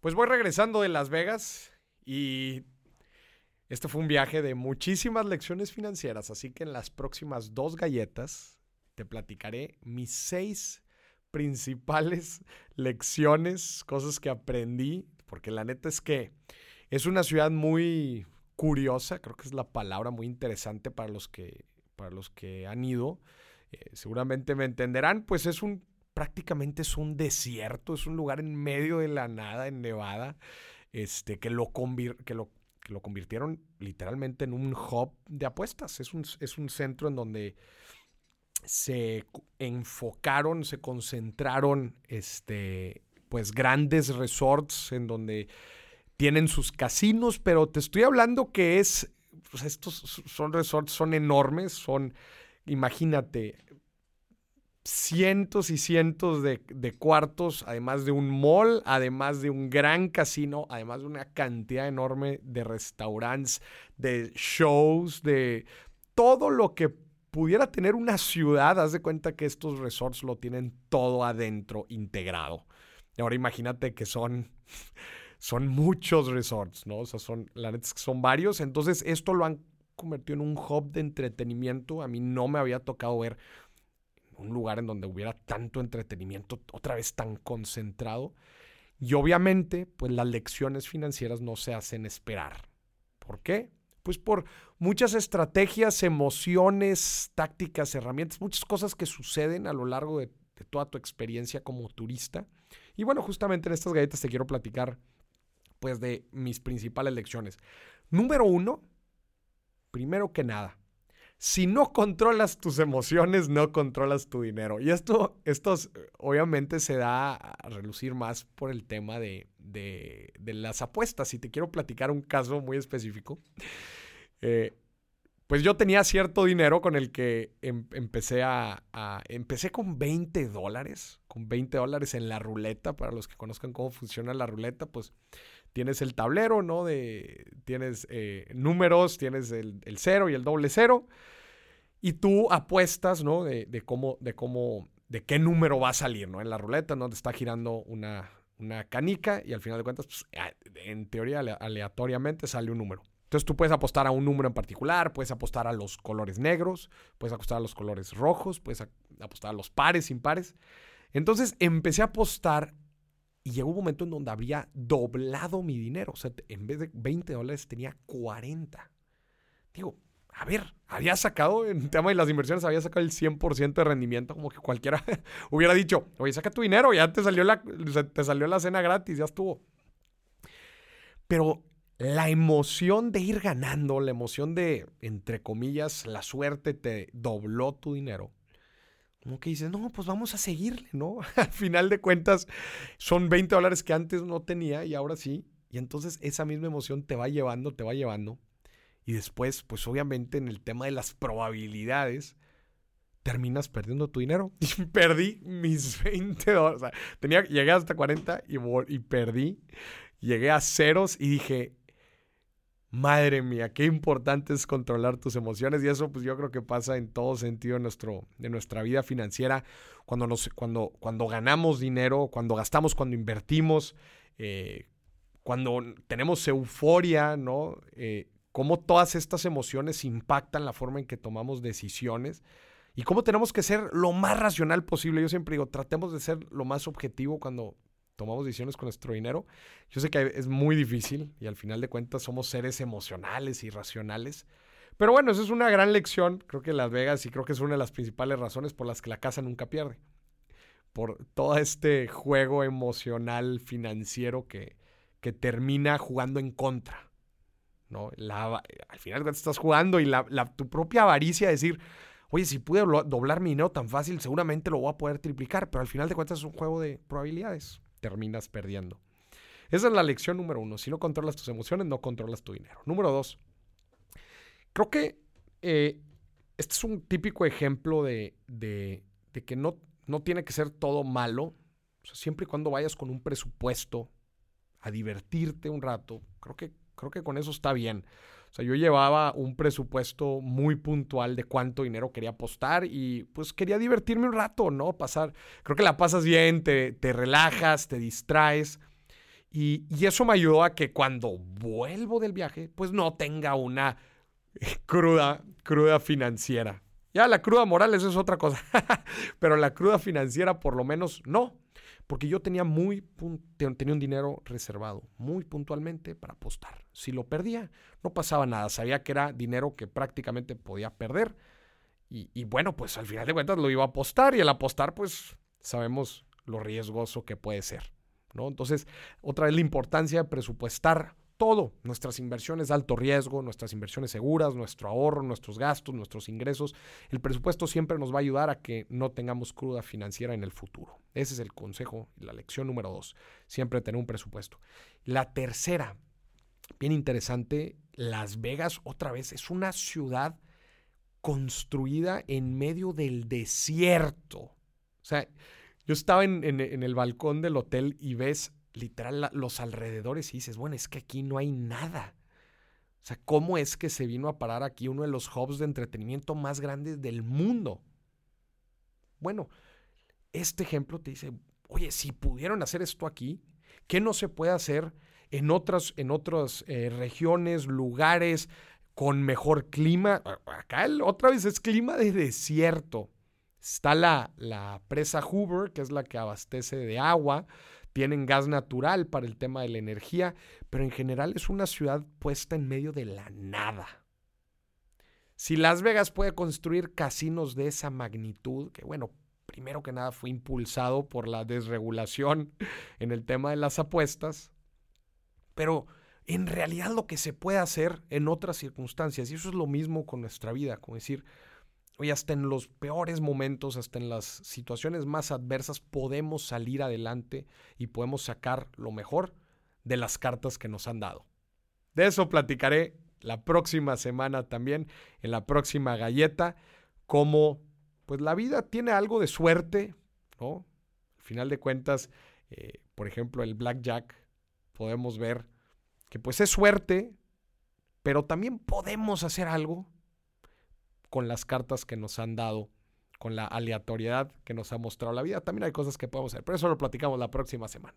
Pues voy regresando de Las Vegas y este fue un viaje de muchísimas lecciones financieras, así que en las próximas dos galletas te platicaré mis seis principales lecciones, cosas que aprendí, porque la neta es que es una ciudad muy curiosa, creo que es la palabra muy interesante para los que, para los que han ido. Eh, seguramente me entenderán, pues es un prácticamente es un desierto, es un lugar en medio de la nada en Nevada, este, que, lo que, lo, que lo convirtieron literalmente en un hub de apuestas. Es un, es un centro en donde se enfocaron, se concentraron este, pues grandes resorts en donde tienen sus casinos, pero te estoy hablando que es, pues estos son resorts, son enormes, son, imagínate, cientos y cientos de, cuartos, además de un mall, además de un gran casino, además de una cantidad enorme de restaurantes, de shows, de todo lo que pudiera tener una ciudad. Haz de cuenta que estos resorts lo tienen todo adentro, integrado. Ahora imagínate que son, son muchos resorts, ¿no? O sea, son, la neta son varios. Entonces, esto lo han convertido en un hub de entretenimiento. A mí no me había tocado ver un lugar en donde hubiera tanto entretenimiento, otra vez tan concentrado. Y obviamente, pues las lecciones financieras no se hacen esperar. ¿Por qué? Pues por muchas estrategias, emociones, tácticas, herramientas, muchas cosas que suceden a lo largo de, toda tu experiencia como turista. Y bueno, justamente en estas galletas te quiero platicar pues de mis principales lecciones. Número uno, primero que nada, si no controlas tus emociones, no controlas tu dinero. Y esto, esto obviamente se da a relucir más por el tema de, las apuestas. Y te quiero platicar un caso muy específico. Eh, pues yo tenía cierto dinero con el que em, empecé a, Empecé con 20 dólares. Con 20 dólares en la ruleta. Para los que conozcan cómo funciona la ruleta, pues tienes el tablero, ¿no? De, tienes eh, números, tienes el, cero y el doble cero. Y tú apuestas, ¿no? De, cómo, de cómo, de qué número va a salir, ¿no? En la ruleta, ¿no? Te está girando una, una canica y al final de cuentas, pues, en teoría, aleatoriamente sale un número. Entonces tú puedes apostar a un número en particular, puedes apostar a los colores negros, puedes apostar a los colores rojos, puedes apostar a los pares, impares. Entonces empecé a apostar y llegó un momento en donde había doblado mi dinero. O sea, en vez de 20 dólares tenía 40. Digo, a ver, había sacado, en tema de las inversiones, había sacado el 100% de rendimiento, como que cualquiera hubiera dicho, oye, saca tu dinero, ya te salió, la, te salió la cena gratis, ya estuvo. Pero la emoción de ir ganando, la emoción de, entre comillas, la suerte te dobló tu dinero, como que dices, no, pues vamos a seguirle, ¿no? Al final de cuentas, son 20 dólares que antes no tenía y ahora sí. Y entonces esa misma emoción te va llevando, te va llevando. Y después, pues obviamente en el tema de las probabilidades, terminas perdiendo tu dinero. Y perdí mis 20 dólares. O sea, tenía, llegué hasta 40 y, y perdí. Llegué a ceros y dije, Madre mía, qué importante es controlar tus emociones y eso pues yo creo que pasa en todo sentido de, nuestro, de nuestra vida financiera, cuando, nos, cuando, cuando ganamos dinero, cuando gastamos, cuando invertimos, eh, cuando tenemos euforia, ¿no? Eh, cómo todas estas emociones impactan la forma en que tomamos decisiones y cómo tenemos que ser lo más racional posible. Yo siempre digo, tratemos de ser lo más objetivo cuando tomamos decisiones con nuestro dinero. Yo sé que es muy difícil y al final de cuentas somos seres emocionales y racionales. Pero bueno, eso es una gran lección, creo que Las Vegas y creo que es una de las principales razones por las que la casa nunca pierde. Por todo este juego emocional financiero que, que termina jugando en contra. ¿no? Al final estás jugando y tu propia avaricia de decir, oye, si pude doblar mi dinero tan fácil, seguramente lo voy a poder triplicar, pero al final de cuentas es un juego de probabilidades terminas perdiendo. Esa es la lección número uno. Si no controlas tus emociones, no controlas tu dinero. Número dos, creo que eh, este es un típico ejemplo de, que no, no, tiene que ser todo malo. siempre y cuando vayas con un presupuesto a divertirte un rato, creo que, creo que con eso está bien. O sea, yo llevaba un presupuesto muy puntual de cuánto dinero quería apostar y pues quería divertirme un rato, ¿no? Pasar, creo que la pasas bien, te, relajas, te distraes. Y, y, eso me ayudó a que cuando vuelvo del viaje, pues no tenga una cruda, cruda financiera. Ya la cruda moral eso es otra cosa, pero la cruda financiera por lo menos no, porque yo tenía muy tenía un dinero reservado muy puntualmente para apostar. Si lo perdía, no pasaba nada, sabía que era dinero que prácticamente podía perder y, bueno, pues al final de cuentas lo iba a apostar y al apostar pues sabemos lo riesgoso que puede ser. ¿no? Entonces, otra vez la importancia de presupuestar todo, nuestras inversiones de alto riesgo, nuestras inversiones seguras, nuestro ahorro, nuestros gastos, nuestros ingresos. El presupuesto siempre nos va a ayudar a que no tengamos cruda financiera en el futuro. Ese es el consejo y la lección número dos. Siempre tener un presupuesto. La tercera, bien interesante, Las Vegas otra vez es una ciudad construida en medio del desierto. O sea, yo estaba en, en el balcón del hotel y ves literal los alrededores y dices, bueno, es que aquí no hay nada. O sea, ¿cómo es que se vino a parar aquí uno de los hubs de entretenimiento más grandes del mundo? Bueno, este ejemplo te dice, oye, si pudieron hacer esto aquí, ¿qué no se puede hacer en otras, en otras eh, regiones, lugares con mejor clima? Acá otra vez es clima de desierto. Está la, la presa Hoover, que es la que abastece de agua tienen gas natural para el tema de la energía, pero en general es una ciudad puesta en medio de la nada. Si Las Vegas puede construir casinos de esa magnitud, que bueno, primero que nada fue impulsado por la desregulación en el tema de las apuestas, pero en realidad lo que se puede hacer en otras circunstancias, y eso es lo mismo con nuestra vida, como decir, Hoy hasta en los peores momentos, hasta en las situaciones más adversas, podemos salir adelante y podemos sacar lo mejor de las cartas que nos han dado. De eso platicaré la próxima semana también, en la próxima galleta, como pues la vida tiene algo de suerte, ¿no? Al final de cuentas, eh, por ejemplo, el blackjack, podemos ver que pues es suerte, pero también podemos hacer algo con las cartas que nos han dado, con la aleatoriedad que nos ha mostrado la vida. También hay cosas que podemos hacer, pero eso lo platicamos la próxima semana.